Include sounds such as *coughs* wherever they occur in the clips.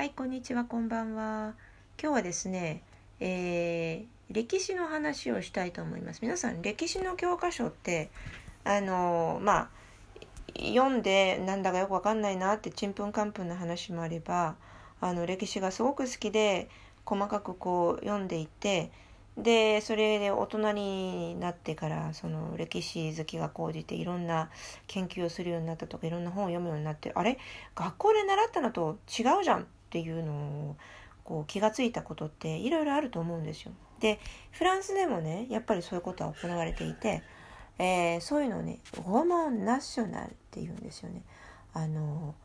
はい、こんにちは、こんばんは。今日はですね、えー歴史の話をしたいと思います。皆さん、歴史の教科書って、あのーまあ、読んでなんだかよくわかんないなってちんぷんかんぷんな話もあれば、あの歴史がすごく好きで細かくこう読んでいて、でそれで大人になってからその歴史好きが高じていろんな研究をするようになったとかいろんな本を読むようになってあれ？学校で習ったのと違うじゃんっていうのをこう気がついたことっていろいろあると思うんですよ。でフランスでもねやっぱりそういうことは行われていて、えーそういうのをねロマンナショナルっていうんですよね。あの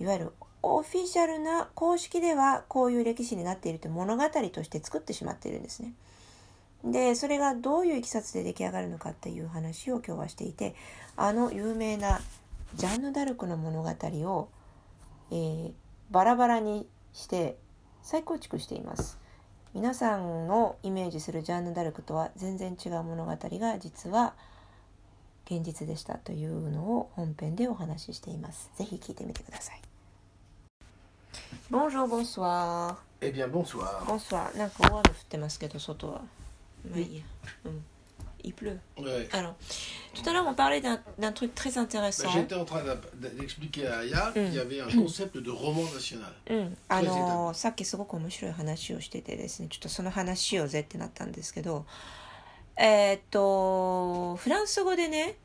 いわゆるオフィシャルな公式ではこういう歴史になっているという物語として作ってしまっているんですね。でそれがどういういきさつで出来上がるのかっていう話を今日はしていてあの有名なジャンヌ・ダルクの物語を、えーバラバラにして再構築しています皆さんのイメージするジャンヌ・ダルクとは全然違う物語が実は現実でしたというのを本編でお話ししていますぜひ聞いてみてください Bonjour, bonsoir. Eh bien, bonsoir. Bonsoir. なんか大雨降ってますけど外は。まあいいや。うん。Il pleut. Ouais. Alors, tout à l'heure on parlait d'un truc très intéressant. J'étais en train d'expliquer à Aya Mm. qu'il y avait un concept de roman national. うん、あのさっきすごく面白い話をしててですねちょっとその話しようぜってなったんですけどえーっとフランス語でね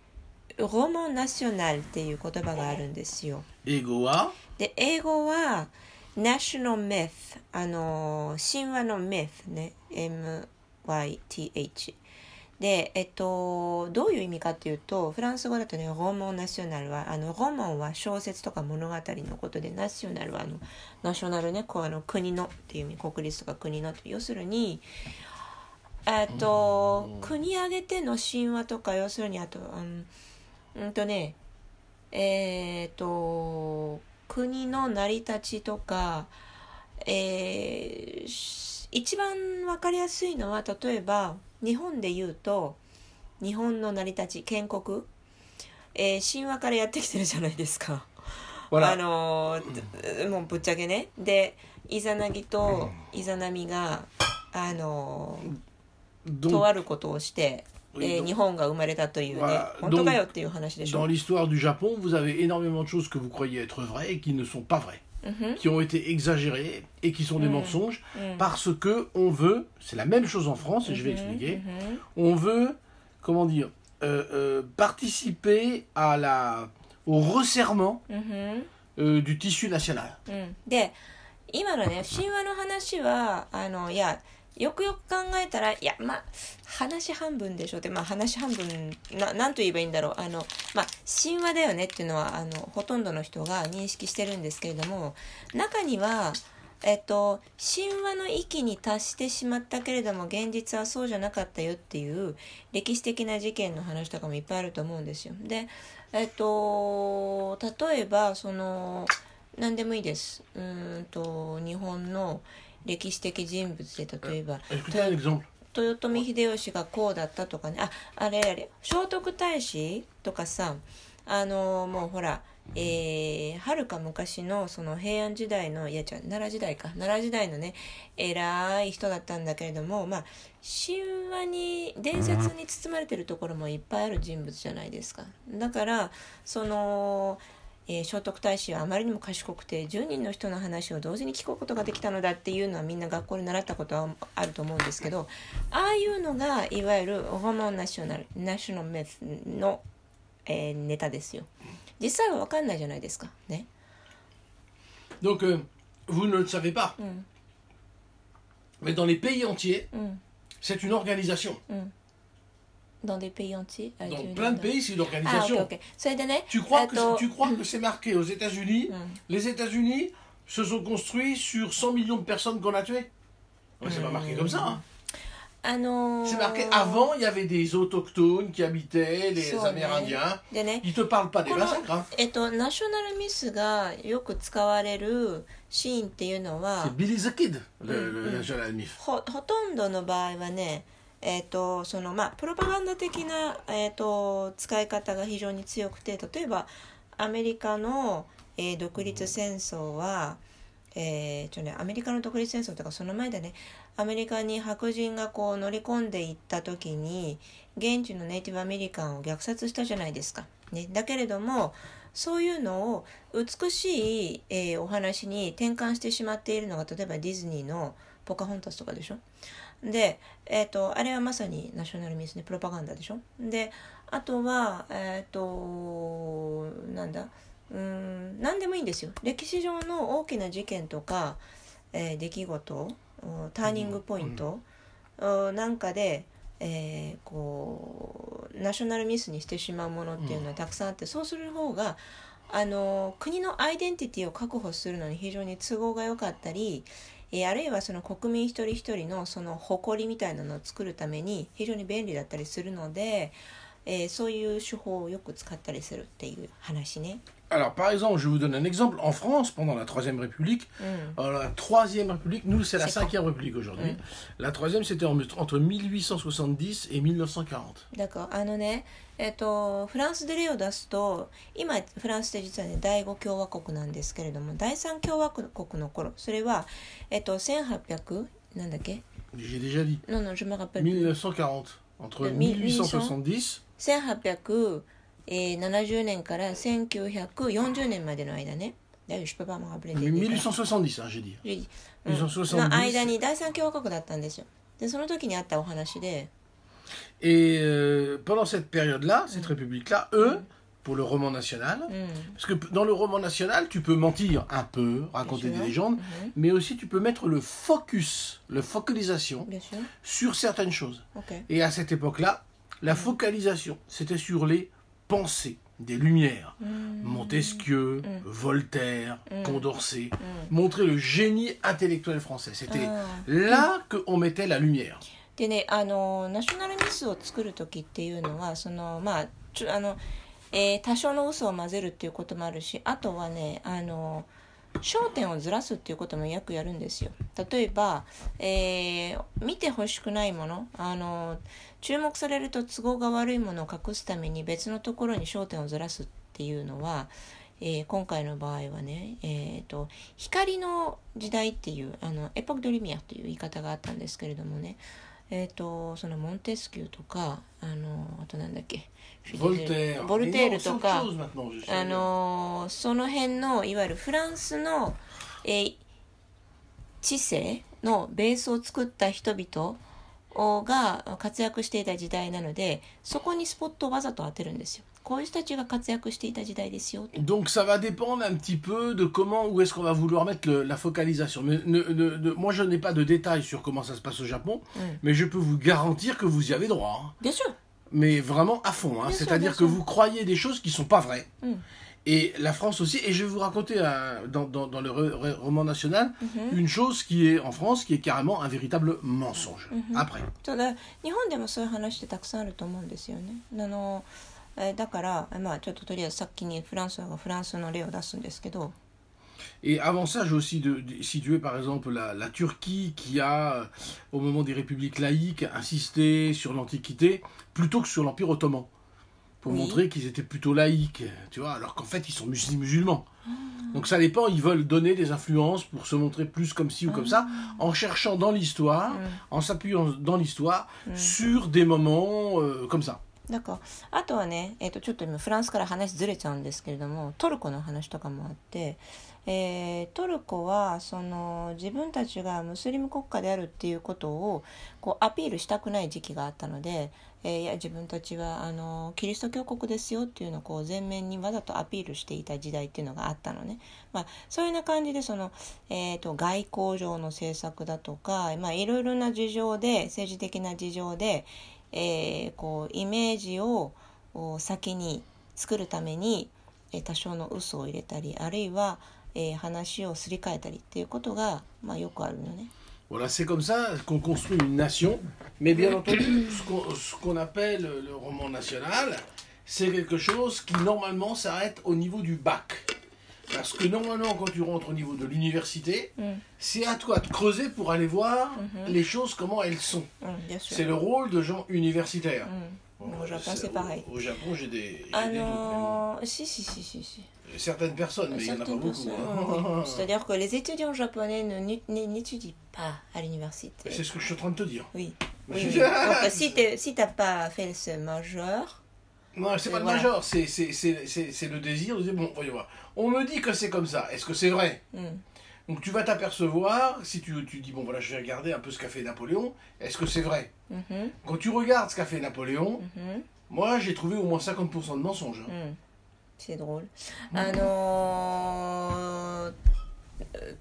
ロマンナショナルっていう言葉があるんですよ Egoa, で英語はナショナルメスあの神話のメスね MYTH でえっとどういう意味かっていうとフランス語だとねロマンナショナルはあのロマンは小説とか物語のことでナショナルはあのナショナルねこうあの国のっていう意味国立とか国のって要するにえっと国挙げての神話とか要するにあとうんうんとねえっ、と国の成り立ちとか、えー一番わかりやすいのは例えば日本で言うと日本の成り立ち建国、えー神話からやってきてるじゃないですか。あ.のーもうぶっちゃけねでイザナギとイザナミがあのー Donc, とあることをして、Oui, えー donc- 日本が生まれたというね Voilà, 本当かよっていう話でしょ dans。l'histoire du Japon, vous avez énormément de choses que vous croyez être vraies et qui ne sont pas vraies, うんふん qui ont été exagérées et qui sont des Mm. mensonges Mm. parce que on veut, c'est la même chose en France et je vais Mhm, expliquer, mhm. on veut, comment dire, euh, euh, participer à la, au resserrement うんふん euh, du tissu national. うん、で今のね神話の話はあのいや よくよく考えたらいやまあ話半分でしょってまあ話半分ななんと言えばいいんだろうあのまあ神話だよねっていうのはあのほとんどの人が認識してるんですけれども中にはえっと、神話の域に達してしまったけれども現実はそうじゃなかったよっていう歴史的な事件の話とかもいっぱいあると思うんですよ。で、えっと、例えばその何でもいいです。うんと日本の歴史的人物で例えば豊臣秀吉がこうだったとかね。ああれあれ聖徳太子とかさあのもうほらえーはるか昔のその平安時代のいや違う奈良時代か。奈良時代のね偉い人だったんだけれどもまあ神話に伝説に包まれてるところもいっぱいある人物じゃないですか。だからその、えー聖徳太子はあまりにも賢くて10人の人の話を同時に聞くことができたのだっていうのはみんな学校で習ったことはあると思うんですけどああいうのがいわゆるホモンナショナルナショナルメスの、えーネタですよ。実際は分かんないじゃないですか。ね。Donc, euh, vous ne le savez pas, うん、mais dans les pays entiers, うん、c'est une organisation. うん。dans des pays entiers. Dans plein de pays, c'est l'organisation. Ah, okay. Tu crois que tu que c'est marqué aux États-Unis Les États-Unis se sont construits sur 100 millions de personnes qu'on a tuées. C'est pas marqué comme ça. Hein. Ah non. C'est marqué avant, il y avait des autochtones qui habitaient, les Amérindiens. Ils te parlent pas des massacres. Hein. National Miss Billy the Kid, le, le National Myth. ほとんどの場合はね。えっとそのまあプロパガンダ的な、えっと使い方が非常に強くて例えばアメリカの、えー独立戦争はえーちょね、アメリカの独立戦争とかその前だねアメリカに白人がこう乗り込んでいった時に現地のネイティブアメリカンを虐殺したじゃないですか。ね、だけれどもそういうのを美しい、えーお話に転換してしまっているのが例えばディズニーの「ポカホンタス」とかでしょ。で、えー、とあれはまさにナショナルミスねプロパガンダでしょ？であとはえっ、となんだ？うーん何でもいいんですよ。歴史上の大きな事件とか、えー出来事うんターニングポイント、うんなんかで、えーこうナショナルミスにしてしまうものっていうのはたくさんあって、そうする方があの国のアイデンティティを確保するのに非常に都合が良かったり、えーあるいはその国民一人一人のその誇りみたいなのを作るために非常に便利だったりするので、えーそういう手法をよく使ったりするっていう話ね。Alors, par exemple, je vous donne un exemple. En France, pendant la Troisième République, mmh. euh, la Troisième République, nous, c'est la Cinquième République aujourd'hui. Mmh. La Troisième, c'était entre 1870 et 1940. D'accord. Ah, えっと、フランスで例を出すと今フランスって実はね第5共和国なんですけれども第3共和国の頃それは、えっと、1800なんだっけ eh, euh, J'ai déjà dit. Non, non, je me rappelle. 1940. Entre 1870. 1800... 1800... えー、70年から1940年までの間ね。D'ailleurs, je pendant cette période-là, cette mm. république-là, eux, mm. pour le roman national, mm. parce que dans le roman national, tu peux mentir un peu, raconter des légendes, mm-hmm. mais aussi tu peux mettre le focus, la focalisation sur certaines choses. Et à cette époque-là, la focalisation, c'était sur les pensées des Lumières. Mm. Montesquieu, Voltaire, Mm. Condorcet, Mm. montrer le génie intellectuel français. C'était Ah. là qu'on mettait la lumière. でねあのナショナルミスを作る時っていうのはそのまあちょあの、えー多少の嘘を混ぜるっていうこともあるしあとはねあの焦点をずらすっていうこともよくやるんですよ例えば、えー見てほしくないものあの注目されると都合が悪いものを隠すために別のところに焦点をずらすっていうのは、えー今回の場合はね、えー、と光の時代っていうあのエポック・ド・リミアという言い方があったんですけれどもねえー、とそのモンテスキューとかあのあとなんだっけ.ボルテールとかあ.のその辺のいわゆるフランスの、えー知性のベースを作った人々が活躍していた時代なのでそこにスポットをわざと当てるんですよ。こういう人たちが活躍していた時代ですよ。 Donc ça va dépendre un petit peu de comment, où est-ce qu'on va vouloir mettre le- la focalisation. Mais ne- ne- ne- moi je n'ai pas de détails sur comment ça se passe au Japon, Mm. mais je peux vous garantir que vous y avez droit. hein. でしょ Mais vraiment à fond. hein. Bien sûr, C'est-à-dire bien que sûr. vous croyez des choses qui sont pas vraies. Mm. Et la France aussi, et je vais vous raconter un- dans, dans- dans le re- re- roman national Mhm. une chose qui est en France qui est carrément un véritable mensonge. Mhm. Après. ただ日本でもそういう話ってたくさんあると思うんですよね。あのえーだから、まあ、ちょっととりあえず先にフランスはフランスの例を出すんですけど、 Et avant ça, j'ai aussi de, de- situé par exemple la, la Turquie qui a, euh, au moment des républiques laïques, insisté sur l'Antiquité plutôt que sur l'Empire ottoman. Pour Oui. montrer qu'ils étaient plutôt laïques, tu vois, alors qu'en fait ils sont mus- musulmans. Donc ça dépend, ils veulent donner des influences pour se montrer plus comme ci ou comme ça, en cherchant dans l'histoire, en s'appuyant dans l'histoire sur des moments euh, comme ça. だからあとはね、えー、とちょっと今フランスから話ずれちゃうんですけれどもトルコの話とかもあって、えートルコはその自分たちがムスリム国家であるっていうことをこうアピールしたくない時期があったので、 えーいや自分たちはあのキリスト教国ですよっていうのをこう前面にわざとアピールしていた時代っていうのがあったのね、まあ、そういうような感じでその、えー、と外交上の政策だとか、まあ、いろいろな事情で政治的な事情でえーこうイメージを先に作るために、多少の嘘を入れたりあるいは、えー話をすり替えたりっていうことが、まあ、よくあるのね。Voilà, c'est comme ça qu'on construit une nation. Mais bien entendu, ce qu'on appelle le roman national, c'est quelque chose qui normalement s'arrête au niveau du bac. Parce que normalement, quand tu rentres au niveau de l'université, mm. c'est à toi de creuser pour aller voir mm-hmm. les choses, comment elles sont. Mm, c'est le rôle de gens universitaires. Mm. Au Japon, c'est pareil. Au, Japon, j'ai des. Ah non, si, si, si, si. Certaines personnes, mais il n'y en a pas beaucoup. Hein. *laughs* C'est-à-dire que les étudiants japonais n'étudient pas à l'université. C'est ce que je suis en train de te dire. Oui. oui. Donc, *laughs* si tu si n'as pas fait ce majeur. Non, c'est pas le majeur, c'est le désir de dire bon, voyons voir. On me dit que c'est comme ça. Est-ce que c'est vrai? Hmm. Donc tu vas t'apercevoir, si tu, tu dis, bon voilà, je vais regarder un peu ce qu'a fait Napoléon, est-ce que c'est vrai mm-hmm. Quand tu regardes ce qu'a fait Napoléon, mm-hmm. moi j'ai trouvé au moins 50% de mensonges. Hein. Mm. C'est drôle. Mm. あのー、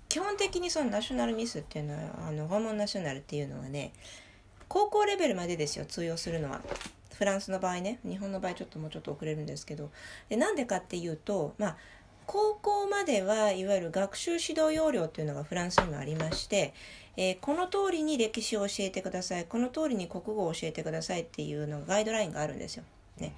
基本的にそのナショナルミスっていうのはあの訪問ナショナルっていうのはね高校レベルまでですよ通用するのはフランスの場合ね日本の場合ちょっともうちょっと遅れるんですけどでなんでかっていうとまあ 高校まではいわゆる学習指導要領というのがフランスにもありまして、えー、この通りに歴史を教えてくださいこの通りに国語を教えてくださいっていうのがガイドラインがあるんですよ。ね、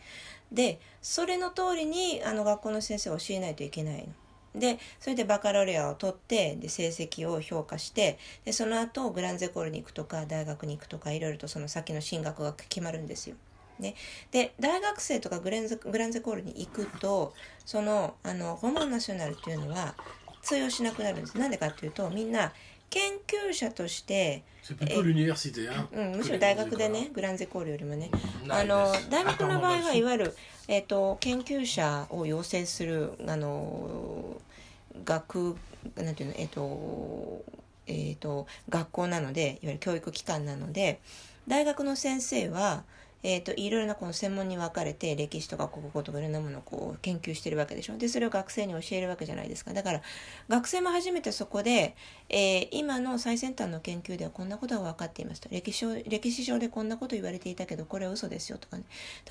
でそれの通りにあの学校の先生を教えないといけないの。でそれでバカロレアを取ってで成績を評価してでその後グランゼコールに行くとか大学に行くとかいろいろとその先の進学が決まるんですよ。ね、で大学生とかグレンゼグランゼコールに行くとそのあのホモンナショナルっていうのは通用しなくなるんです。なんでかっていうとみんな研究者としてうん、むしろ大学でねグランゼコールよりもね。あの大学の場合はいわゆる、えーと、研究者を養成するあの学なんていうのえっ、ー、とえーと学校なのでいわゆる教育機関なので大学の先生はえーと、いろいろなこの専門に分かれて歴史とか国語とかいろんなものをこう研究してるわけでしょ？でそれを学生に教えるわけじゃないですか。だから学生も初めてそこで、えー、今の最先端の研究ではこんなことが分かっていますと。歴史歴史上でこんなこと言われていたけどこれは嘘ですよとかね。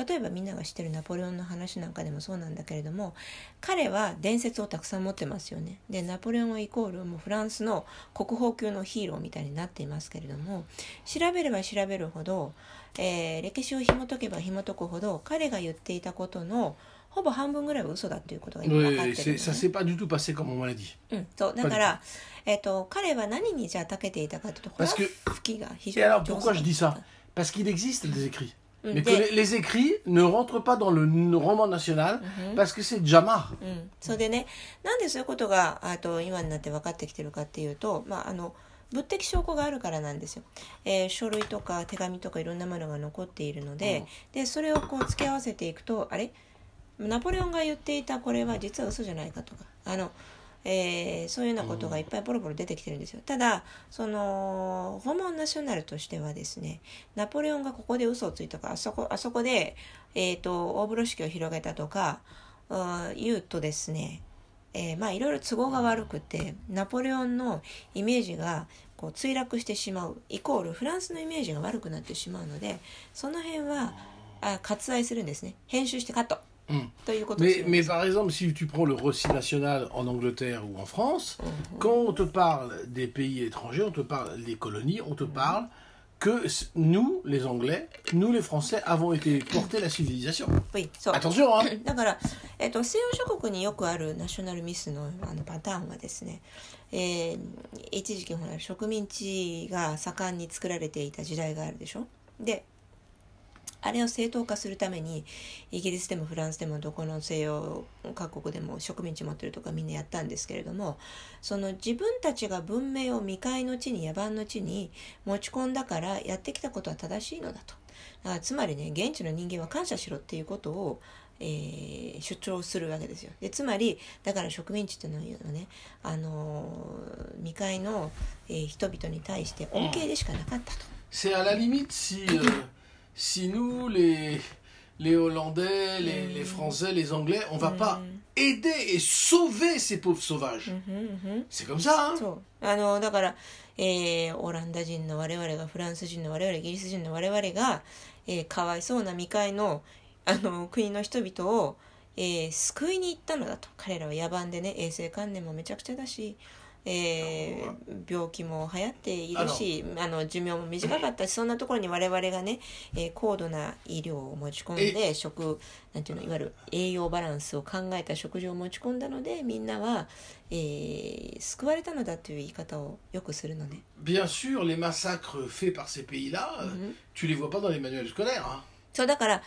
例えばみんなが知ってるナポレオンの話なんかでもそうなんだけれども彼は伝説をたくさん持ってますよね。でナポレオンイコールもうフランスの国宝級のヒーローみたいになっていますけれども調べれば調べるほどえー、歴史を紐解けば紐解くほど彼が言っていたことのほぼ半分ぐらいは嘘だっていうことが今分かってる、ね.うん、そうだから、えっ、と彼は何にじゃあ長けていたかというと、Parce que 吹きが非常に alors pourquoi je dis ça Parce qu'il existe des écrits. Mais que les, écrits ne rentrent pas dans le roman national parce que c'est れでね、なんでそういうことがあと今になって分かってきてるかっていうと、まああの。物的証拠があるからなんですよ、えー、書類とか手紙とかいろんなものが残っているのでうん、でそれをこう付け合わせていくとあれ？ナポレオンが言っていたこれは実は嘘じゃないかとか。あの、えー、そういうようなことがいっぱいポロポロ出てきてるんですよ。ただそのホモンナショナルとしてはですねナポレオンがここで嘘をついたかあそこあそこで、えーと、大風呂敷を広げたとか言うとですねえー、まあいろいろ都合が悪くてナポレオンのイメージがこう墜落してしまうイコールフランスのイメージが悪くなってしまうのでその辺はあ割愛するんですね編集してカット。Mais, mais, par exemple, si tu prends le récit national en Angleterre ou en France, mm -hmm. quand on te parle des pays étrangers, on te parle des colonies, on te parle que nous, les Anglais, nous, les Français, avons été portés la civilisation. Oui, Attention, hein だから、えっと、西洋諸国によくあるナショナルミスのあのパターンはですね、えー、一時期ほら植民地が盛んに作られていた時代があるでしょであれを正当化するためにイギリスでもフランスでもどこの西洋各国でも植民地持ってるとかみんなやったんですけれどもその自分たちが文明を未開の地に野蛮の地に持ち込んだからやってきたことは正しいのだと。だからつまりね現地の人間は感謝しろっていうことをえー、主張するわけですよ。でつまりだから植民地っていうのはね、あのー、未開の、えー、人々に対して恩恵でしかなかったと。C'est à la limite si, euh, nous, les, les Hollandais, les, les Français, les Anglais, on va pas aider et sauver ces pauvres sauvages. C'est comme ça, hein そうあのだから、えー、オランダ人の我々がフランス人の我々イギリス人の我々が、えー、かわいそうな未開のあの国の人々を、えー、救いに行ったのだと彼らは野蛮でね衛生観念もめちゃくちゃだし、えー、病気も流行っているしあの寿命も短かったしそんなところに我々がね、えー、高度な医療を持ち込んで食なんていうのいわゆる栄養バランスを考えた食事を持ち込んだのでみんなは、えー、救われたのだという言い方をよくするのね。Bien sûr, les massacres faits par ces pays-là, mm -hmm. tu les vois pas dans les manuels scolaires. Hein? そうだから.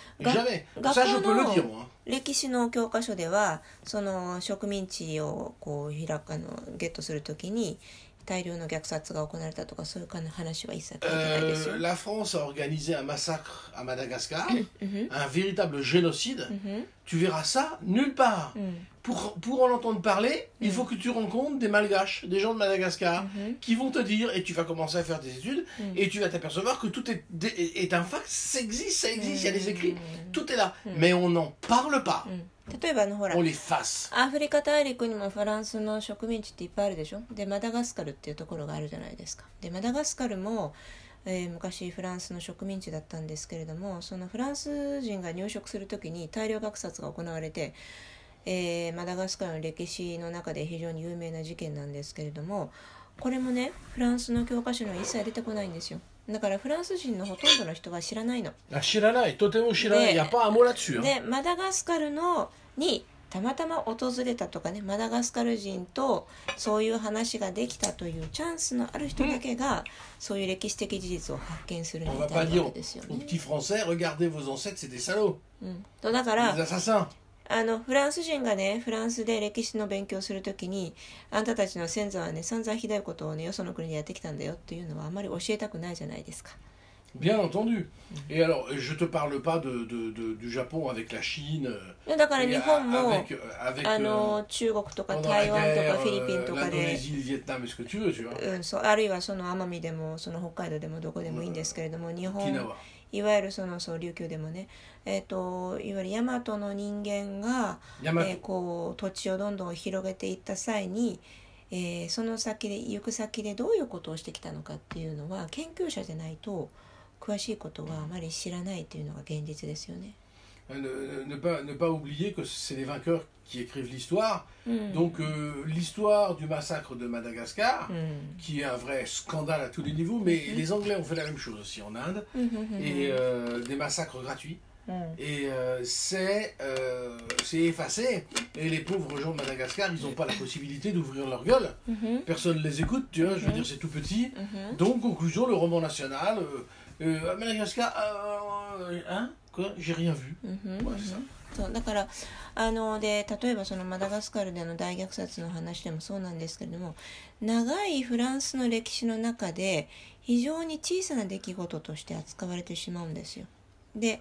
学校の.歴史の教科書ではその植民地をこう開くあのゲットするときに大量の虐殺が行われたとかそういう話は一切書いてないですよ Euh,。la France a organisé un massacre à Madagascar, *coughs* un véritable génocide. Tu verras ça nulle part. Pour, pour en entendre parler, il faut que tu rencontres des malgaches, des gens de Madagascar, qui vont te dire, et tu vas commencer à faire des études, et tu vas t'apercevoir que tout est, est, est un fact, ça existe, ça existe, il y a des écrits, tout est là. Mais on n'en parle pas, 例えばあのほら.アフリカ大陸にもフランスの植民地っていっぱいあるでしょ？でマダガスカルっていうところがあるじゃないですか。でマダガスカルも、えー昔フランスの植民地だったんですけれどもそのフランス人が入植する時に大量虐殺が行われて、えーマダガスカルの歴史の中で非常に有名な事件なんですけれどもこれもねフランスの教科書には一切出てこないんですよだからフランス人のほとんどの人は知らないの。知らない。とても知らない。でマダガスカルのにたまたま訪れたとかねマダガスカル人とそういう話ができたというチャンスのある人だけが、そういう歴史的事実を発見するのだけですよね。だからあのフランス人がねフランスで歴史の勉強するときにあんたたちの先祖はね散々ひどいことをねよその国でやってきたんだよっていうのはあまり教えたくないじゃないですか。Bien entendu. Et alors, je te parle pas de, de- de- du Japon avec la Chine, euh, et avec, euh, avec あ euh, の中国とか pendant 台 la 湾と guerre, かフィリピン euh, とかで l'Indonésie, le Vietnam, et ce que tu veux, tu vois? あるいはその奄美でもその北海道でもどこでもいいんですけれども日本 Okinawa. いわゆるそのそう琉球でもね、えー、といわゆる大和の人間が、え.ーこう土地をどんどん広げていった際に、えーその先で行く先でどういうことをしてきたのかっていうのは研究者じゃないと詳しいことがあまり知らないというのが現実ですよね。Euh, ne, pas, ne pas oublier que c'est les vainqueurs qui écrivent l'histoire. Hmm. Donc euh, l'histoire du massacre de Madagascar, hmm. qui est un vrai scandale à tous les niveaux, mais hmm. les Anglais ont fait la même chose aussi en Inde, et euh, des massacres gratuits. Et euh, c'est effacé. Et les pauvres gens de Madagascar, ils n'ont pas la possibilité d'ouvrir leur gueule. Personne ne les écoute, tu vois, je veux dire, c'est tout petit. Donc, conclusion, le roman national. Madagascar, hein? Quoi. そうだからあので例えばそのマダガスカルでの大虐殺の話でもそうなんですけれども長いフランスの歴史の中で非常に小さな出来事として扱われてしまうんですよ。で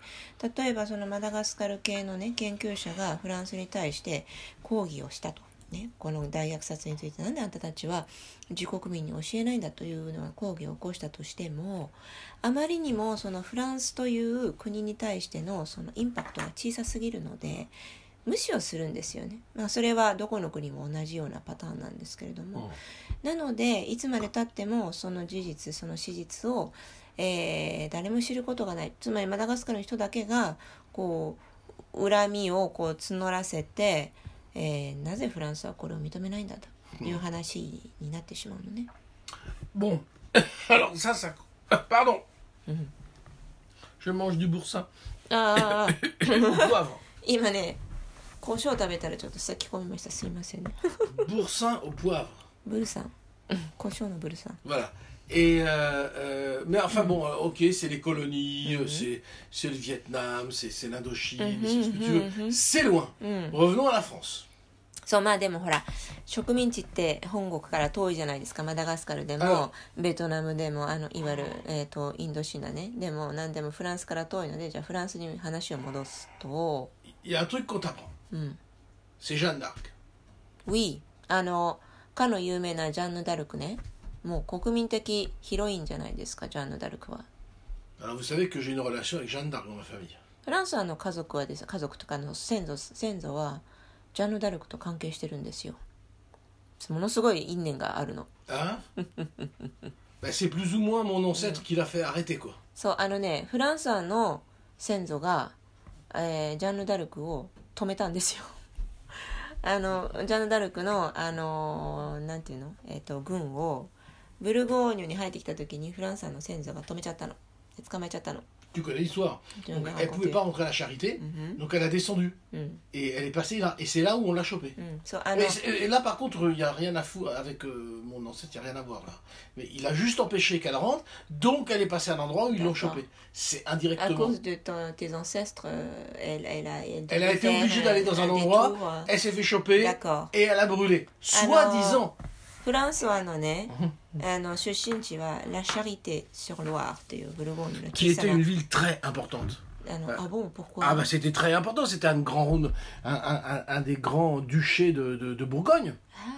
例えばそのマダガスカル系のね研究者がフランスに対して抗議をしたと。ね、この大虐殺についてなんであんたたちは自国民に教えないんだというのは抗議を起こしたとしてもあまりにもそのフランスという国に対してのそのインパクトが小さすぎるので無視をするんですよね。まあ、それはどこの国も同じようなパターンなんですけれども、なのでいつまでたってもその事実その史実を、えー誰も知ることがない。つまりマダガスカルの人だけがこう恨みをこう募らせて、えーなぜフランスはこれを認めないんだという話になってしまうのね。Bon, *coughs* alors ça, ça. ah, Pardon. Mhm. Je mange du boursin *coughs* ああ poivre. *coughs* 今ね胡椒食べたらちょっと先込みましたすいませんね Boursin au poivre. ブルサン胡椒のブルサン Voilà. Et euh, euh, mais enfin bon, euh, ok, c'est les colonies, euh, c'est c'est le Vietnam, c'est c'est l'Indochine, c'est ce que tu veux. C'est loin. うん Revenons à la France. そうまあでもほら植民地って本国から遠いじゃないですかマダガスカルであもベトナムでもあのいわゆる、えー、とインドシナねでも何でもフランスから遠いのでじゃあフランスに話を戻すと Il y a un truc qu'on t'apprend. うん、C'est Jeanne d'Arc. Oui あのかの有名なジャンヌ・ダルクねもう国民的ヒロインじゃないですかジャンヌ・ダルクは Alors vous savez que j'ai une relation avec Jeanne d'Arc dans ma famille. フランスはの家族はです家族とかの先祖先祖はジャンヌ・ダルクと関係してるんですよものすごい因縁があるの Hein *laughs* Ben, C'est plus ou moins mon ancêtre qui l'a fait arrêter, quoi. そうあのねフランスはの先祖が、えージャンヌ・ダルクを止めたんですよ *laughs* あのジャンヌ・ダルクのあのなんていうの、えー、と軍を ブルゴーニュに入ってきた時にフランスの先祖が止めちゃったので捕まえちゃったの Tu connais l'histoire. Tu vas Donc, me elle raconter. pouvait pas rentrer à la charité, Mhm. donc elle a descendu. うん、 Et elle est passée là. Et c'est là où on l'a chopée. うん、そうあの Et, c'est- et là, par contre, il n'y a rien à foutre avec euh, mon ancêtre, il n'y a rien à voir là. Mais il a juste empêché qu'elle rentre, donc elle est passée à un endroit où ils l'ont D'accord. chopée. C'est à indirectement. cause de ton- tes ancêtres, euh, elle, elle a, elle, Elle a devait été faire obligée d'aller dans un détour, endroit, euh, Elle s'est fait choper D'accord. et elle a brûlé. Alors- Soi-disant. フランスはあのね、あの出身地はラ・シャリテ・シュロワールというブルゴーニュの Qui 小さ était な une ville très importante. あの、Ouais. あ、ボン、pourquoi Ah bah c'était très important, c'était un grand, un, un, un- un des grands duchés de, de, de Bourgogne. あ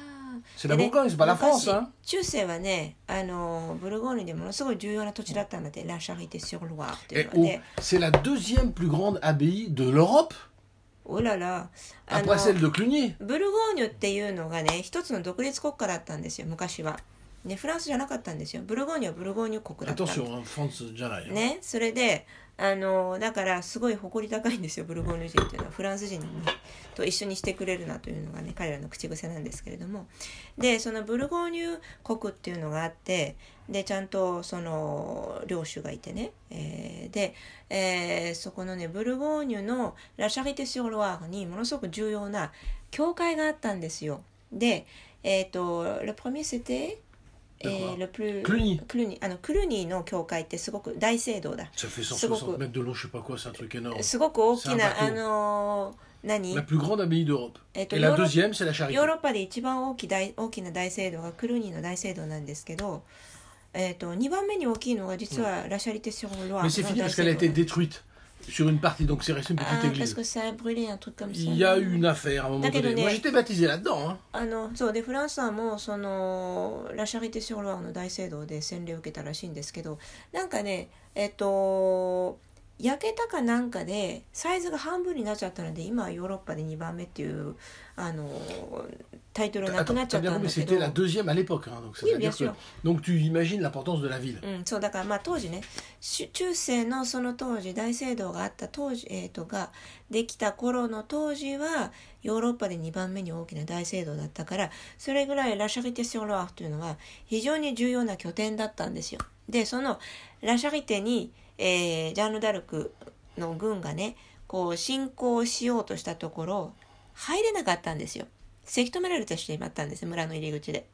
C'est la でね Bourgogne, c'est pas la France. 昔 Hein. 中世はねあのブルゴーニュでものすごい重要な土地だったんだってラ・シャリテ・シュロワールとい Et うの oh, で c'est la deuxième plus grande abbaye de l'Europe, おららあの.ブルゴーニュっていうのがね一つの独立国家だったんですよ昔は。ね、フランスじゃなかったんですよブルゴーニュはブルゴーニュ国だった.ねそれであのだからすごい誇り高いんですよブルゴーニュ人っていうのはフランス人にと一緒にしてくれるなというのがね彼らの口癖なんですけれども。でそのブルゴーニュ国っていうのがあってでちゃんとその領主がいてね、えーで、えーそこのねブルゴーニュのラ・シャリテ・シュロワールにものすごく重要な教会があったんですよ。でえっ、と le premier c'était えー、ルプルクルニー,あのクルニの教会ってすごく大聖堂だ。すごく,すごく大きな、あの、何？La plus grande abbaye d'Europe. えっと、ヨーロッパ。で一番大き,大大きな大聖堂がクルニーの大聖堂なんですけど、えっと、2番目に大きいのが実は、ラシャリテ・シュロワ。sur une partie, donc c'est resté une petite あー parce église. que ça a brûlé un truc comme ça Il y a eu une affaire à un moment D'accord, donné. mais- Moi j'étais baptisé là-dedans. Hein. あのそうでフランスはもうそのラシャリテ・ションロワの大聖堂で洗礼を受けたらしいんですけどなんかねえっと 焼けたかなんかでサイズが半分になっちゃったので今はヨーロッパで2番目っていうあのタイトルなくなっちゃったんだけど deuxième à l'époque. hein, donc, Oui, c'est-à-dire bien que- sûr. donc tu imagines l'importance de la ville. うん、そうだからまあ当時ねし中世のその当時大聖堂があった当時、えー、とができた頃の当時はヨーロッパで2番目に大きな大聖堂だったからそれぐらいラ・シャリテ・ションロワーフというのは非常に重要な拠点だったんですよ。でそのラ・シャリテに、えージャンヌ・ダルクの軍がねこう侵攻しようとしたところ入れなかったんですよ。せき止められてしまったんです村の入り口で。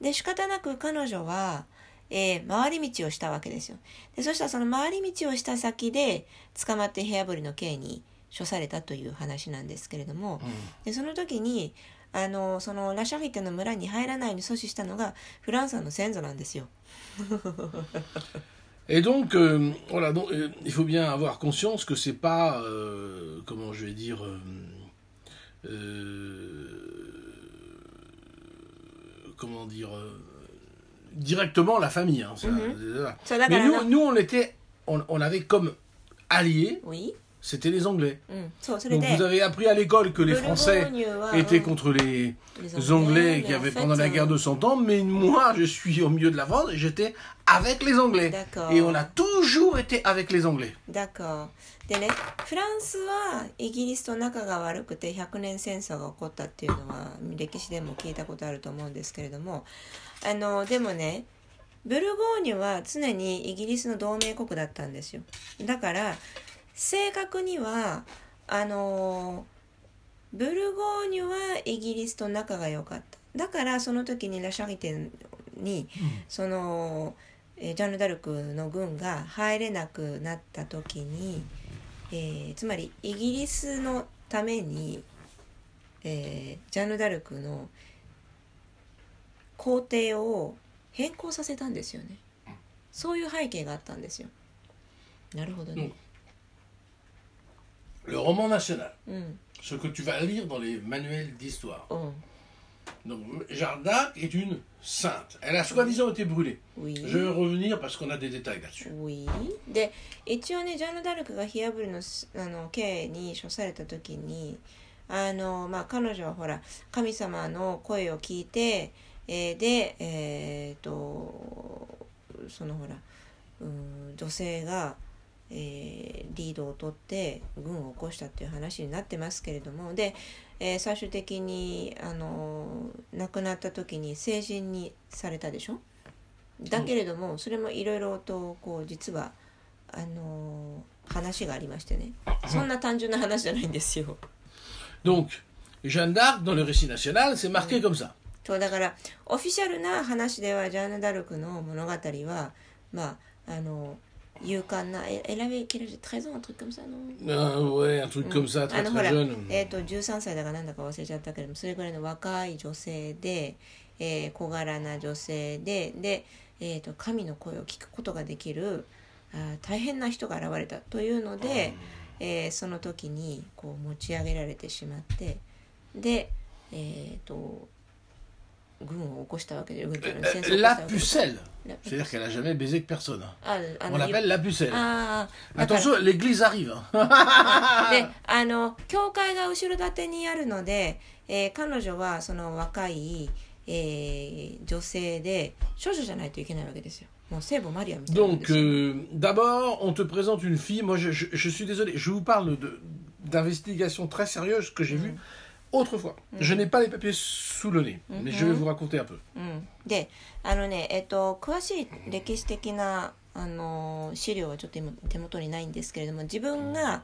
で仕方なく彼女は、えー回り道をしたわけですよ。でそしたらその回り道をした先で捕まって部屋掘りの刑に処されたという話なんですけれども、Hmm. でその時にあのそのラシャフィテの村に入らないように阻止したのがフランスの先祖なんですよ。Et donc, euh, voilà, donc, euh, il faut bien avoir conscience que c'est pas, euh, comment je vais dire, comment dire, directement la famille. Hein, Mais nous, nous, on était, on, on avait comme alliés oui c'était les Anglais. うん、そうそれ Donc で vous avez appris à l'école que les ブルゴー Français ニュは étaient うん contre les, les les Anglais qui mais en avaient fait, pendant la guerre de 100 ans, mais moi je suis au milieu de la France et j'étais avec les Anglais. D'accord. Et on a toujours été avec les Anglais. だからでねフランスはイギリスと仲が悪くて100年戦争が起こったっていうのは歴史でも聞いたことあると思うんですけれどもあのでもねブルゴーニュは常にイギリスの同盟国だったんですよだから 正確にはあのブルゴーニュはイギリスと仲が良かった。だからその時にラシャリテにその、えージャンヌ・ダルクの軍が入れなくなった時に、えーつまりイギリスのために、えージャンヌ・ダルクの皇帝を変更させたんですよね。そういう背景があったんですよ。なるほどね Le roman national, うん、 ce que tu vas lire dans les manuels d'histoire. うん、 Donc Jeanne d'Arc est une sainte. Elle a soi-disant été brûlée. ウィ Je vais revenir parce qu'on a des détails là-dessus. ウィーで一応ねジャンヌ・ダルクが火あぶりのすあの刑に処された時にあの、まあ、彼女はほら神様の声を聞いて、えーでえっ、とそのほらうん女性が、 えーリードを取って軍を起こしたっていう話になってますけれどもで、えー最終的にあの亡くなった時に成人にされたでしょ？だけれどもそれもいろいろとこう実はあの話がありましてね。そんな単純な話じゃないんですよ。Donc, Jeanne d'Arc, dans le récit national, c'est marqué comme ça. そうだからオフィシャルな話ではジャンヌ・ダルクの物語はまああの勇敢なえ Elle avait quel âge? 13 ans un truc comme ça non? Ah, ouais, un truc comme ça, あ très のほ très ら、jeune. えー、と13歳だかなんだか忘れちゃったけれどもそれぐらいの若い女性で、えー小柄な女性でで、えー、と神の声を聞くことができるあー大変な人が現れたというので、えーその時にこう持ち上げられてしまってで、えー、と Euh, euh, la pucelle, c'est-à-dire qu'elle n'a jamais baisé que personne. Hein. Ah, on l'appelle la pucelle. Ah, Attention, l'église arrive. Hein. Ah, *laughs* Donc, euh, d'abord, on te présente une fille. Moi, je, suis désolé, je vous parle d'investigations très sérieuses que j'ai mm vues autrefois. Je n'ai pas les papiers sous le nez, mais je vais vous raconter un peu. うん、であのねえっ、と詳しい歴史的なあの資料はちょっと今手元にないんですけれども自分が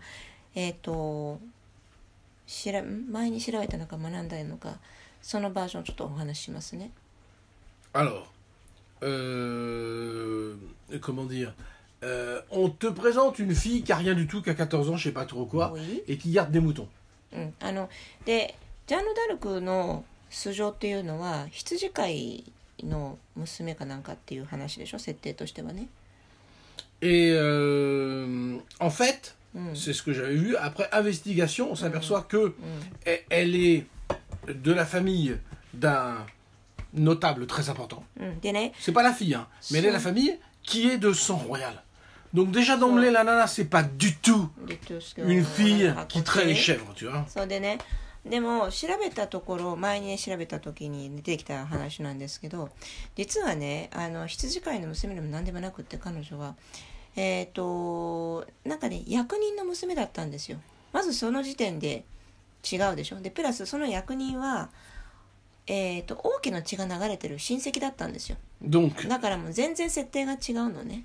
えっ、としらん前に調べたのか学んだのかそのバージョンをちょっとお話ししますね Alors, euh, comment dire Euh, On te présente une fille qui a rien du tout, qui a 14 ans, je sais pas trop quoi, Oui. et qui garde des moutons. うん、あのでジャンヌ・ダルクの素性っていうのは羊飼いの娘かなんかっていう話でしょ設定としてはね Et euh, en fait, Mm. c'est ce que j'avais vu. Après investigation, on s'aperçoit que e- elle est de la famille d'un notable très important. うん、でね C'est pas la fille, hein, mais elle est de la famille qui est de sang royal. Donc déjà d'emblée, la nana, c'est pas du tout une fille qui traite les ね chèvres, tu vois. でも調べたところ前に調べた時に出てきた話なんですけど実はねあの羊飼いの娘でも何でもなくって彼女はえっ、となんかね役人の娘だったんですよまずその時点で違うでしょでプラスその役人はえー、と王家の血が流れてる親戚だったんですよだからもう全然設定が違うのね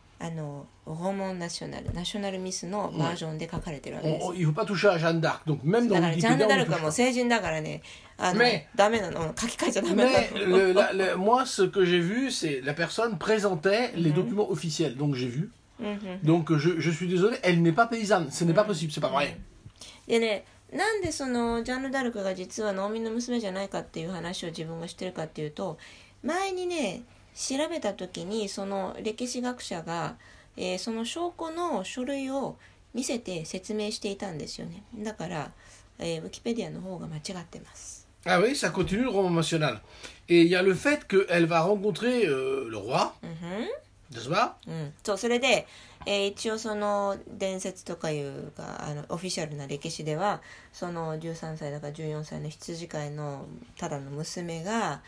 あのロモンナショナルナショナルミスのバージョンで書かれてるわけです、だからジャンヌ・ダルクはもう.成人だからねあのねダメなの書き換えちゃダメなの moi, ce que j'ai vu, c'est la personne présentait les documents officiels. Donc, j'ai vu. Donc, je, je suis désolé, elle n'est pas paysanne. Ce n'est pas possible, c'est pas vrai. でねなんでそのジャンヌ・ダルクが実は農民の娘じゃないかっていう話を自分がしてるかっていうと前にね調べた時にその歴史学者が、えーその証拠の書類を見せて説明していたんですよねだから、えーウィキペディアの方が間違ってます Ah oui, ça continue le roman national. Et il y a le fait qu'elle va rencontrer euh, le roi, うんふん n'est-ce pas うん、そうそれで、えー一応その伝説とかいうかあのオフィシャルな歴史ではその13歳だか14歳の羊飼いのただの娘が、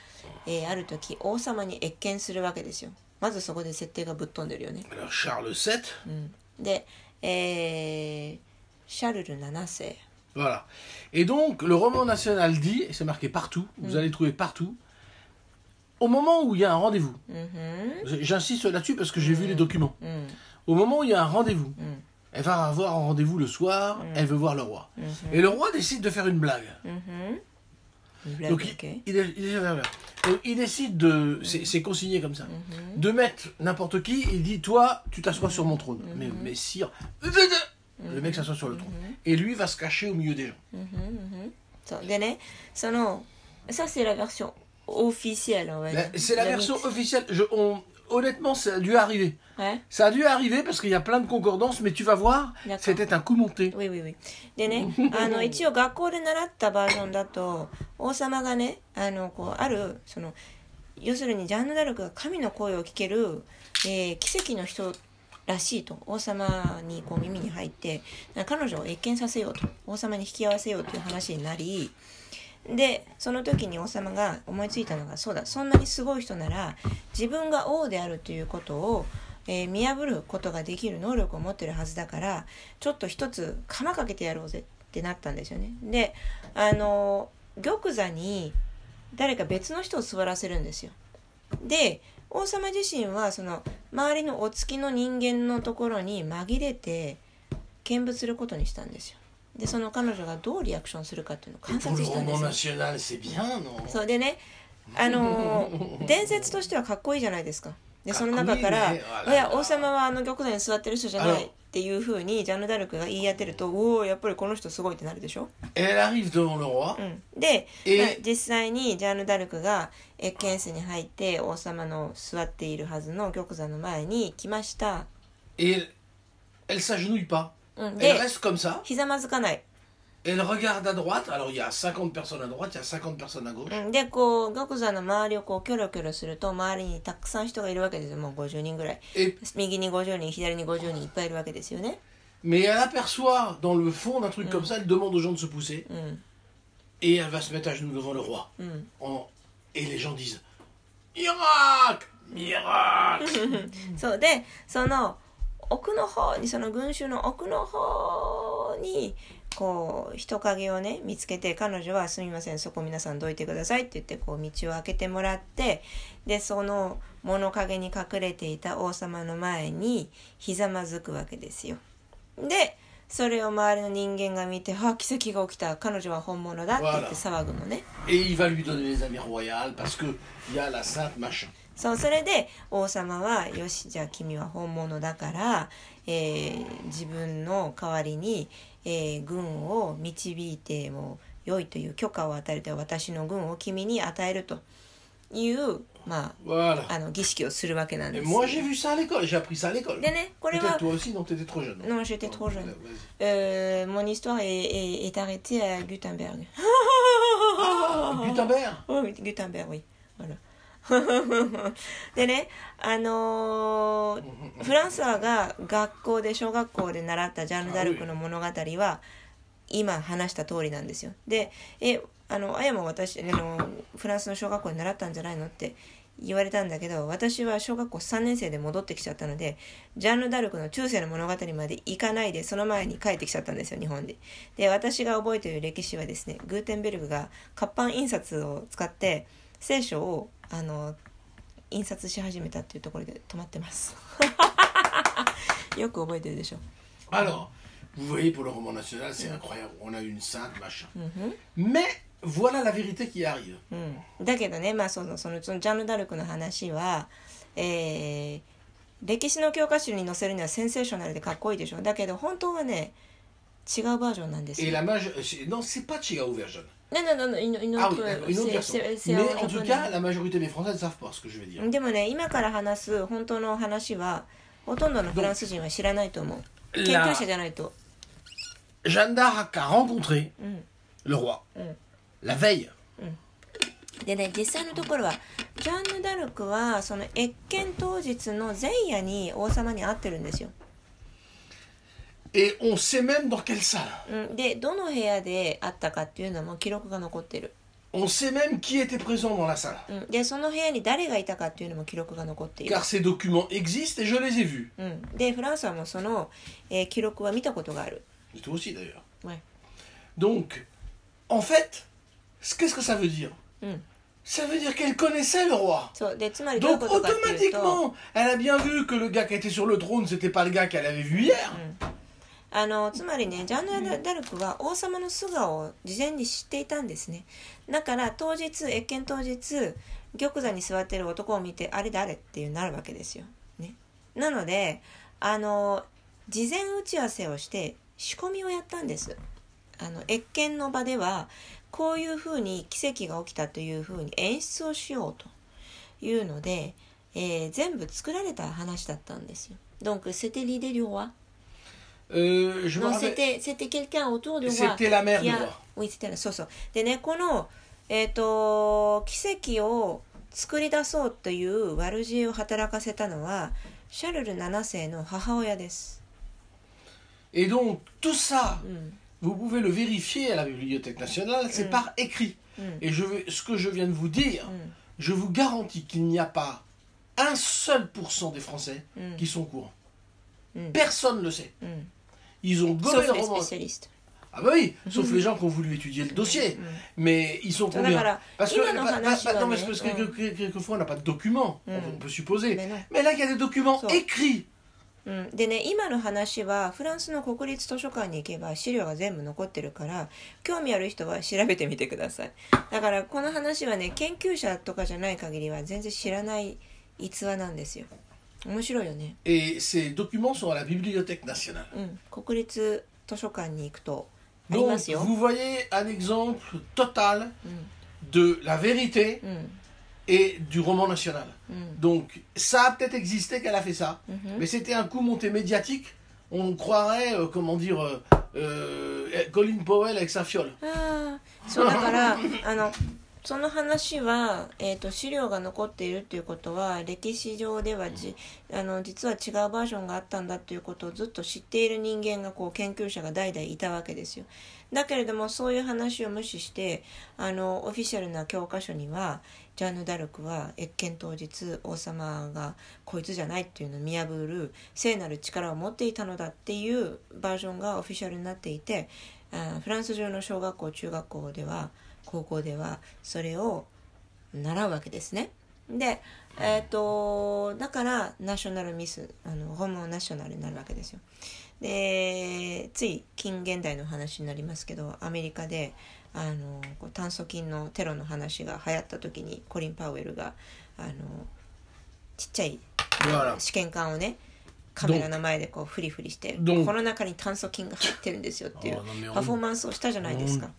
えーある時王様に謁見するわけですよまずそこで設定がぶっ飛んでるよね、Alors, Charles VII, うん、で、えーシャルル7世 voilà. Et donc, le roman national dit, et c'est marqué partout, vous allez trouver partout, au moment où il y a un rendez-vous, うんふん j'insiste là-dessus parce que j'ai vu les documents, うん au moment où il y a un rendez-vous, mm. elle va avoir un rendez-vous le soir, mm. elle veut voir le roi. Mm-hmm. Et le roi décide de faire une blague. Mm-hmm. Une blague Donc, il, décide de. C'est mm-hmm. consigné comme ça. De mettre n'importe qui, il dit Toi, tu t'assois sur mon trône. mais, mais sire. Le mec s'assoit sur le trône. Et lui va se cacher au milieu des gens. Ça, c'est la version officielle. Ben, c'est la, version officielle. Honnêtement, ça a dû arriver. はい Ça a dû arriver parce qu'il y a plein de concordances, mais tu vas voir, c'était un coup monté. ウィウィウィでねあの一応学校で習ったバージョンだと王様がねあのこうあるその要するにジャンヌ・ダルクが神の声を聞ける、えー奇跡の人らしいと王様にこう耳に入って彼女を謁見させようと王様に引き合わせようという話になりでその時に王様が思いついたのがそうだそんなにすごい人なら自分が王であるということを、えー見破ることができる能力を持ってるはずだからちょっと一つ釜かけてやろうぜってなったんですよね。であの玉座に誰か別の人を座らせるんですよ。で王様自身はその周りのお付きの人間のところに紛れて見物することにしたんですよ。でその彼女がどうリアクションするかっていうのを観察したんですよ。そうでねあのー伝説としてはかっこいいじゃないですか。でその中から「かっこいいねいや王様はあの玉座に座ってる人じゃない」っていうふうにジャンヌ・ダルクが言い当てると「おおやっぱりこの人すごい」ってなるでしょ？うん、で、実際にジャンヌ・ダルクがエッケン室に入って王様の座っているはずの玉座の前に来ました。Et elle, elle s'agenouille pas. うん、 Elle で reste comme ça. ひざまずかない。 Elle regarde à droite. Alors il y a 50 personnes à droite, il y a 50 personnes à gauche. うん、でこう玉座の周りをこうキョロキョロすると周りにたくさん人がいるわけですよもう50人ぐらい Et, 右に50人左に50人いっぱいいるわけですよね mais elle aperçoit dans le fond d'un truc comme ça, elle demande aux gens de se pousser. うん Et elle va se mettre à genoux devant le roi. うん En- Et les gens disent Miracle Miracle そ*laughs* うでその 奥の方にその群衆の奥の方にこう人影をね見つけて彼女は「すみませんそこ皆さんどいてください」って言ってこう道を開けてもらってでその物陰に隠れていた王様の前にひざまずくわけですよ。でそれを周りの人間が見て「あ奇跡が起きた彼女は本物だ」って言って騒ぐのね。Et そうそれで王様は「よしじゃあ君は本物だから、えー自分の代わりに、えー軍を導いても良いという許可を与えると私の軍を君に与える」という、ま Voilà. あ、あの儀式をするわけなんです。moi j'ai vu ça à l'école, j'ai appris ça à l'école. でねこれは toi aussi, non, t'étais trop jeune. Non, j'étais trop jeune. Euh, mon histoire est, est, est arrêtée à Gutenberg. Ah, Gutenberg Oui, Gutenberg, oui. Voilà. *laughs* でね、あのーフランスワが学校で小学校で習ったジャンヌ・ダルクの物語は今話した通りなんですよ。で、え、あの、あやも私、あの、フランスの小学校で習ったんじゃないのって言われたんだけど、私は小学校3年生で戻ってきちゃったので、ジャンヌ・ダルクの中世の物語まで行かないで、その前に帰ってきちゃったんですよ、日本で。で、私が覚えている歴史はですね、グーテンベルグが活版印刷を使って、聖書を、あの、印刷し始めたっていうところで止まってます。よく覚えてるでしょ。Alors, vous voyez, pour le roman national, c'est incroyable. On a une sainte machin. うん、Mais voilà la vérité qui arrive. うん、だけどね、まあ、そのそのそのジャンヌ・ダルクの話は、えー歴史の教科書に載せるにはセンセーショナルでかっこいいでしょだけど本当はね違うバージョンなんです Et よ。la mage... c'est- Non, c'est pas Chigao Version. ねねねね une- une Ah autre- oui, d'accord, une autre version. c'est- c'est Mais en tout peu- cas, la majorité des Français ne savent pas ce que je vais dire. でもね今から話す本当の話はほとんどのフランス人は知らないと思う研究者じゃないと Jeanne d'Arc a rencontré うん、le roi うん、la veille. でね実際のところはジャンヌ・ダルクはその謁見当日の前夜に王様に会ってるんですよ、Et on sait même dans quelle salle. うん、でどの部屋で会ったかっていうのも記録が残ってる、 On sait même qui était présent dans la salle. うん、でその部屋に誰がいたかっていうのも記録が残っている Car、ces documents existent et je les ai vus. うん、でフランスはもうその、えー記録は見たことがある、 Et toi aussi d'ailleurs. はい Donc, en fait, c- qu'est-ce que ça veut dire うん、 Ça veut dire qu'elle connaissait le roi. そうでつまりどういう Donc ことかっていうと automatiquement, elle a bien vu que le gars qui était sur le trône, c'était pas le gars qu'elle avait vu hier. あのつまりねジャンヌ・ダルクは王様の素顔を事前に知っていたんですね。だから当日謁見当日玉座に座ってる男を見てあれ誰っていうなるわけですよ、ね、なのであの事前打ち合わせをして仕込みをやったんです。あの謁見の場ではこういうふうに奇跡が起きたというふうに演出をしようと。いうので、えー全部作られた話だったんですよ。Donc c'était l'idée du roi Euh, je me non, rappelle- c'était, c'était quelqu'un autour du roi. C'était la mère qui du a- roi. Oui, c'était la- そうそう。でね、この、えっ、と、奇跡を作り出そうという悪知恵を働かせたのは、シャルル7世の母親です。 Et donc, tout ça, うん。 vous pouvez le vérifier à la Bibliothèque nationale, c'est par écrit. うん。 Et je vais, ce que je viens de vous dire, うん。 je vous garantis qu'il n'y a pas un seul pourcent des Français うん。 qui sont au courant. Mm. Personne ne le sait. うん。Ils ont gommé le les roman. spécialistes. Ah bah oui, sauf les gens qui ont voulu étudier le dossier. うん。Mais ils sont combien ら、Parce que, quelquefois on n'a pas de documents, on- Mm. peut supposer. Mais là, il y a des documents écrits. うん、でね今の話はフランスの国立図書館に行けば資料が全部残ってるから興味ある人は調べてみてくださいだからこの話はね研究者とかじゃない限りは全然知らない逸話なんですよ面白いよね Et ces documents sont à la Bibliothèque nationale. うん国立図書館に行くとあり Donc, ますよ vous voyez un exemple total うん de la vérité うん et du roman national. うん Donc, ça a peut-être existé qu'elle a fait ça, うん mais c'était un coup monté médiatique. On croirait, euh, comment dire, euh, euh, Colin Powell avec sa fiole. ああ その話は、えー、と資料が残っているっていうことは歴史上ではじあの実は違うバージョンがあったんだっていうことをずっと知っている人間がこう研究者が代々いたわけですよ。だけれどもそういう話を無視してあのオフィシャルな教科書にはジャンヌ・ダルクは謁見当日王様がこいつじゃないっていうのを見破る聖なる力を持っていたのだっていうバージョンがオフィシャルになっていてあフランス中の小学校中学校では高校ではそれを習うわけですね。で、えー、とだからナショナルミスあのホモナショナルになるわけですよ。でつい近現代の話になりますけどアメリカであの炭疽菌のテロの話が流行った時にコリン・パウエルがあのちっちゃい.試験管をねカメラの前でこうフリフリしてこの中に炭疽菌が入ってるんですよっていうパフォーマンスをしたじゃないですか。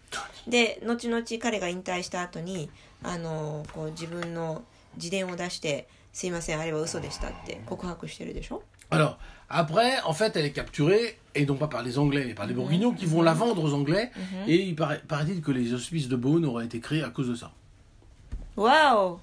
で後々彼が引退した後にあのこう自分の自伝を出して「すいませんあれは嘘でした」って告白してるでしょ Alors, après, en fait, elle est capturée, et non pas par les Anglais, mais par les Bourguignons, qui vont la vendre aux Anglais, et il paraît- paraît-il que les hospices de Beaune auraient été créés à cause de ça. わ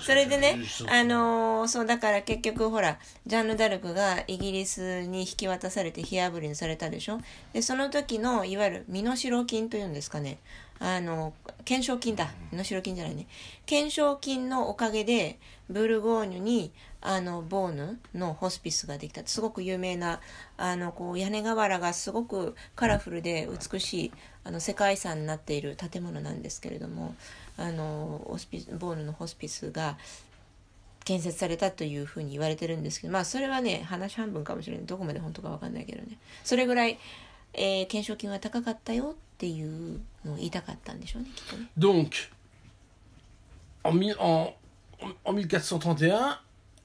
それでねあのーそうだから結局ほらジャンヌ・ダルクがイギリスに引き渡されて火あぶりにされたでしょでその時のいわゆる身代金というん。ですかねあの懸賞金だ。身代金じゃないね。懸賞金のおかげでブルゴーニュにあのボーヌのホスピスができた。すごく有名なあのこう屋根瓦がすごくカラフルで美しいあの世界遺産になっている建物なんですけれどもあのホスピスボーヌのホスピスが建設されたというふうに言われてるんですけどまあそれはね話半分かもしれない。どこまで本当か分かんないけどね。それぐらい、えー懸賞金は高かったよっていうのを言いたかったんでしょうねきっとね。Donc, en, 1431,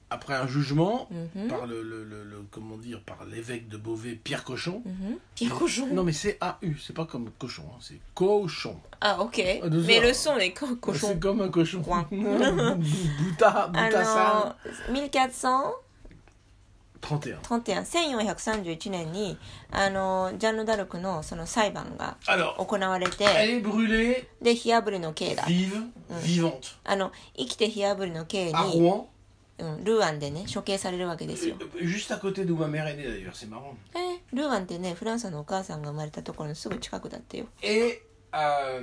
après un jugement mm-hmm. par le, comment dire par l'évêque de Beauvais Pierre Cochon. Mm-hmm. Pierre non, Cochon. Non mais c'est A U, c'est pas comme cochon, hein, c'est cochon. Ah OK. Ah, mais le son est co cochon. C'est comme un cochon. *laughs* Bouta, bouta 1400トンテヤントンテヤン1431年にあのジャンヌ・ダルクのその裁判が行われてで火あぶりの刑だ、うん、あの生きて火あぶりの刑にうん、ルーアンでね処刑されるわけですよ。えーえルーアンってねフランスのお母さんが生まれたところのすぐ近くだったよ。え、え、ああええ、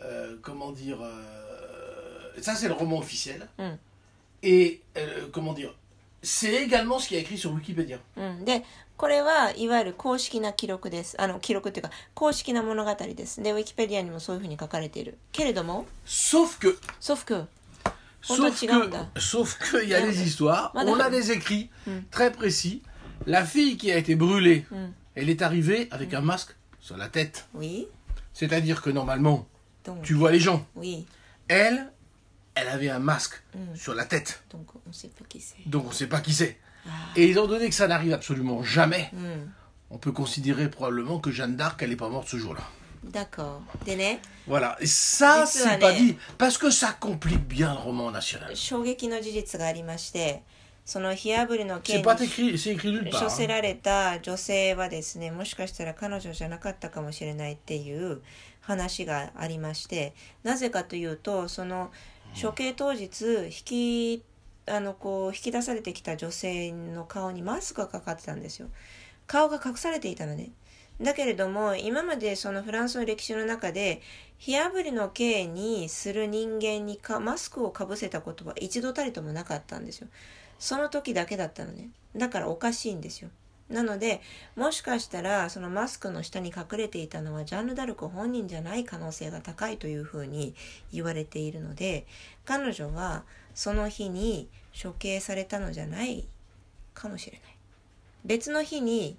え comment dire, euh, ça c'est le roman officiel. うん。Et comment dire, c'est également ce qui est écrit sur Wikipédia. うん、でこれはいわゆる公式な記録ですあの記録っていうか公式な物語ですでウィキペディアにもそういうふうに書かれているけれども Sauf que, ソフク sauf Honda que, Chiganda. sauf que, il y a Merde. des histoires, *laughs* Madame. on a des écrits très précis. La fille qui a été brûlée, Mm. elle est arrivée avec un masque sur la tête. Oui C'est-à-dire que normalement, donc tu vois les gens. oui Elle, elle avait un masque Mm. sur la tête. donc on sait pas qui c'est Donc on ne sait pas qui c'est. Ah. Et étant donné que ça n'arrive absolument jamais, うん on peut considérer probablement que Jeanne d'Arc, elle n'est pas morte ce jour-là. d'accord でね Voilà. Et ça, Dites-le, c'est pas allez. dit. Parce que ça complique bien le roman national. 衝撃の事実がありましてその火あぶりの C'est 刑 pas に écrit, c'est écrit nulle 処 part. せ hein. られた女性はですねもしかしたら彼女じゃなかったかもしれないっていう話がありましてなぜかというとその 処刑当日引きあのこう引き出されてきた女性の顔にマスクがかかってたんですよ顔が隠されていたのねだけれども今までそのフランスの歴史の中で火あぶりの刑にする人間にかマスクをかぶせたことは一度たりともなかったんですよ。その時だけだったのね。だからおかしいんですよ。なのでもしかしたらそのマスクの下に隠れていたのはジャンヌ・ダルク本人じゃない可能性が高いというふうに言われているので彼女はその日に処刑されたのじゃないかもしれない。別の日に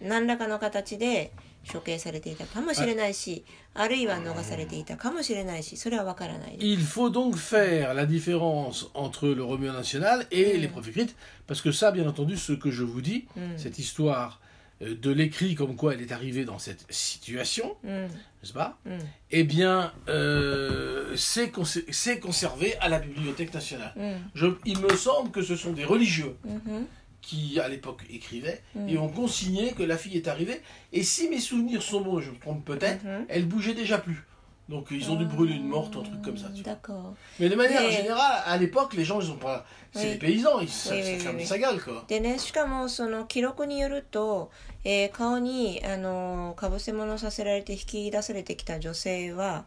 何らかの形で処刑されていたかもしれないし、あるいは逃されていたかもしれないし、それはわからないです。 Il faut donc faire la différence entre le Roméo national et les prophécrites, parce que ça, bien entendu, ce que je vous dis, cette histoire euh, de l'écrit comme quoi elle est arrivée dans cette situation, うん、 n'est-ce pas うん、 Eh bien, euh, c'est conser- c'est conservé à la Bibliothèque nationale. うん、 Je- il me semble que ce sont des religieux うん、 qui, à l'époque, écrivaient Mm. et ont consigné que la fille est arrivée. Et si mes souvenirs sont bons, je me trompe peut-être, Mhm. elle bougeait déjà plus. Donc ils ont dû brûler une morte, un truc comme ça. tu vois. D'accord. Mais de manière Mais- générale, à l'époque, les gens, ils ont pas. C'est Oui. les paysans, ils, ça, Oui, ça oui, ferme oui, sa gueule, quoi. でね、しかもその記録によると、えー顔にあのかぶせ物させられて引き出されてきた女性は、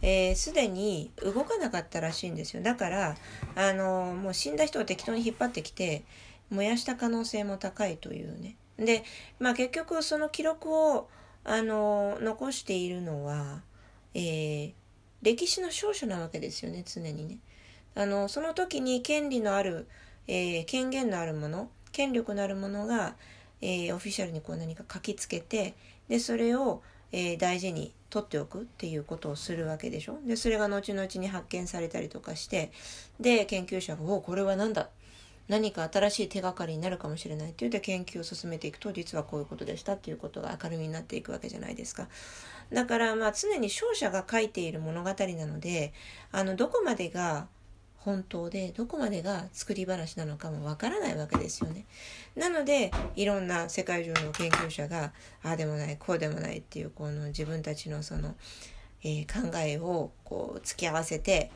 えーすでに動かなかったらしいんですよだからあのもう死んだ人を適当に引っ張ってきて 燃やした可能性も高いというね。で、まあ、結局その記録をあの残しているのは、えー歴史の証書なわけですよね常にね。あのその時に権利のある、えー権限のあるもの権力のあるものが、えーオフィシャルにこう何か書きつけてでそれを、えー大事に取っておくっていうことをするわけでしょ。でそれが後々に発見されたりとかしてで研究者が「おこれは何だ？何か新しい手がかりになるかもしれない」って言って研究を進めていくと実はこういうことでしたっていうことが明るみになっていくわけじゃないですか。だからまあ常に勝者が書いている物語なのであのどこまでが本当でどこまでが作り話なのかもわからないわけですよね。なのでいろんな世界中の研究者がああでもないこうでもないっていうこの自分たちのその、えー考えをこう突き合わせて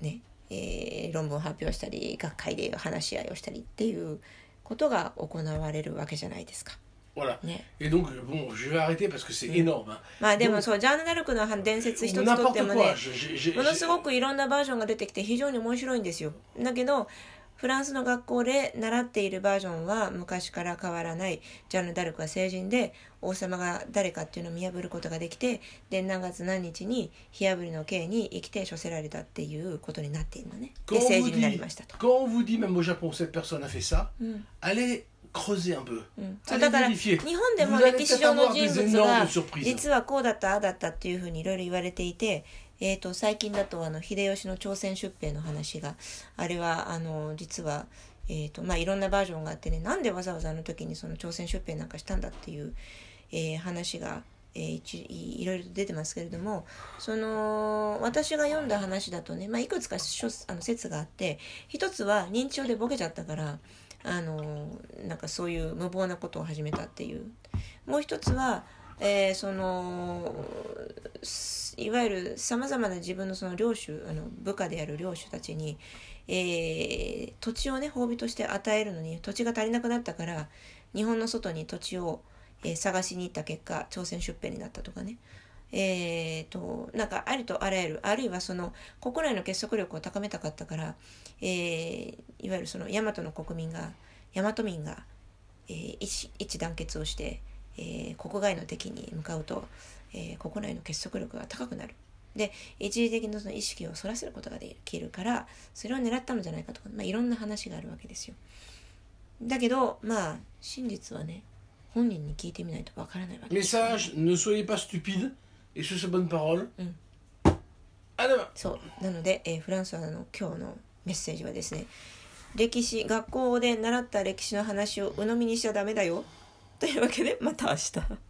ね、えー論文を発表したり学会で話し合いをしたりっていうことが行われるわけじゃないですか。Voilà. ね。Et donc, bon, je vais arrêter parce que c'est énorme. hein. まあでもそうジャンヌ・ダルクの伝説一つとってもねものすごくいろんなバージョンが出てきて非常に面白いんですよ。だけどフランスの学校で習っているバージョンは昔から変わらないジャンヌ・ダルクは成人で王様が誰かっていうのを見破ることができてで何月何日に火あぶりの刑に生きて処せられたっていうことになっているのね。で vous 人になりましたと。quand on vous dit, même au Japon, cette personne a fait ça, うん、allez creuser un peu. うん、そう Allez だから.日本でも歴史上の人物が.実はこうだったああだったっていうふうにいろいろ言われていて、えー、と最近だとあの秀吉の朝鮮出兵の話があれはあの実は、えーとまあ、いろんなバージョンがあってねなんでわざわざあの時にその朝鮮出兵なんかしたんだっていう、えー話が、えーいいろいろと出てますけれどもその私が読んだ話だとね、まあ、いくつかあの説があって一つは認知症でボケちゃったからあのなんかそういう無謀なことを始めたっていう。もう一つは、えーそのいわゆるさまざまな自分のその領主あの部下である領主たちに、えー土地をね褒美として与えるのに土地が足りなくなったから日本の外に土地を、えー探しに行った結果朝鮮出兵になったとかねえー、となんかありとあらゆるあるいはその国内の結束力を高めたかったから、えーいわゆるその大和の国民が大和民が、えー一一致団結をして、えー国外の敵に向かうと、えー国内の結束力が高くなる。で一時的なその意識をそらせることができるからそれを狙ったのじゃないかとか、まあ、いろんな話があるわけですよ。だけどまあ真実はね本人に聞いてみないとわからないわけですよね、Message, ne soyez pas stupide et sur ces bonnes paroles. Mm. À demain. そうなので、えーフランスはの今日のメッセージはですね歴史学校で習った歴史の話を鵜呑みにしちゃダメだよというわけでまた明日。